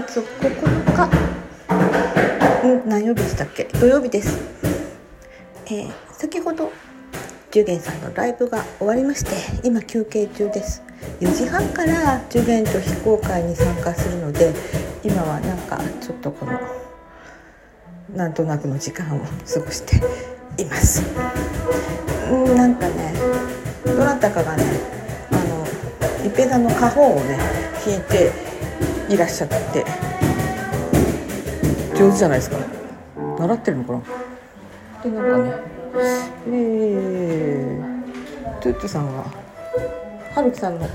月9日。ん何曜日でしたっけ？土曜日です、えー先ほどジュゲンさんのライブが終わりまして今休憩中です。4時半からジュゲンと非公開に参加するので今はなんかちょっとこのなんとなくの時間を過ごしています。うんなんかねどなたかがねあの一平さんの花本をね弾いていらっしゃって。上手じゃないですか。習ってるのかな。でなんかねえー、トゥットさんがはるきさんのギ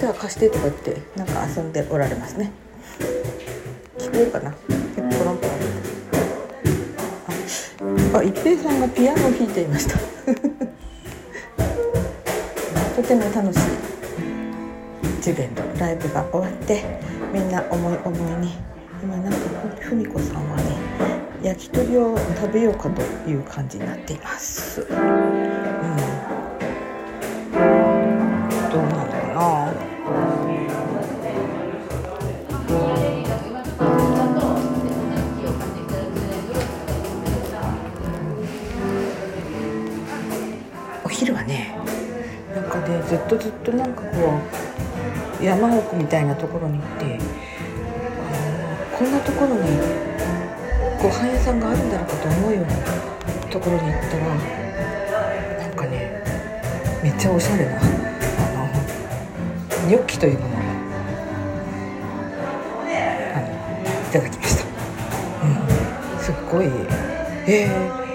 ター貸してとか言ってなんか遊んでおられますね。聞こうかな。ポロンポロンああ一平さんがピアノを弾いていました。とても楽しい。ジュゲンのライブが終わってみんな思い思いに今なんかふみこさんはね焼き鳥を食べようかという感じになっています。うん。どうなんだろうな。お昼はね、なんかねずっとずっとなんかこう山奥みたいなところに行って、こんなところにご飯屋さんがあるんだろうかと思うようなところに行ったらなんかねめっちゃおしゃれなあのニョッキというものをあのいただきました、うん、すっごいえー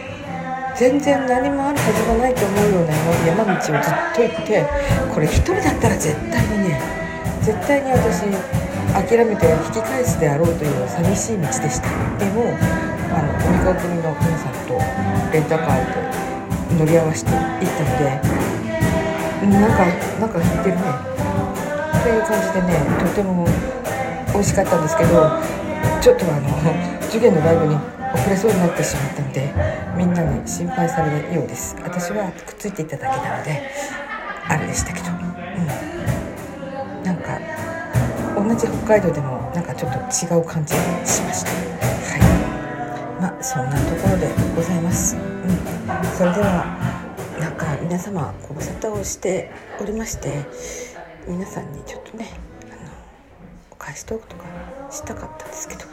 全然何もあるはずがないと思うような山道をずっと行ってこれ一人だったら絶対にね絶対に私諦めて引き返すであろうという寂しい道でした。でもあの鬼川組の皆さんとレンタカーで乗り合わせて行ったのでなんかなんか弾いてるね。という感じでねとても美味しかったんですけどちょっとあの受験のライブに遅れそうになってしまったのでみんなに心配されるようです。私はくっついていただけなのであれでしたけど。うん。なんか同じ北海道でもなんかちょっと違う感じがしました。はい。まあそんなところでございます。うん。それではなんか皆様ご無沙汰をしておりまして皆さんにちょっとねあのお返しトークとかしたかったんですけど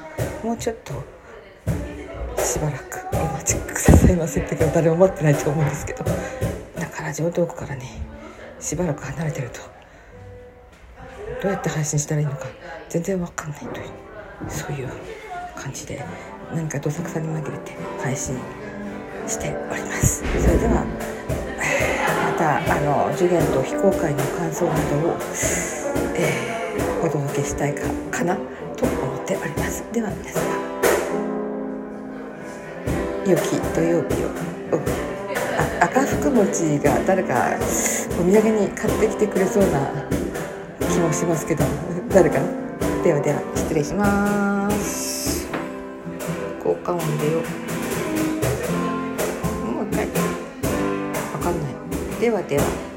もうちょっとしばらくお待ちください。ませってか誰も待ってないと思うんですけど。だから上東区からねしばらく離れてると。どうやって配信したらいいのか全然わかんないというそういう感じで何かどさくさに紛れて配信しております。それではまたあの受験と非公開の感想などを、えーお届けしたいかかなと思っております。では皆様き土曜日をあ赤福餅が誰かお土産に買ってきてくれそうな気もしますけど誰かではでは失礼します。効果音でよ。もう一回。わかんない。ではでは。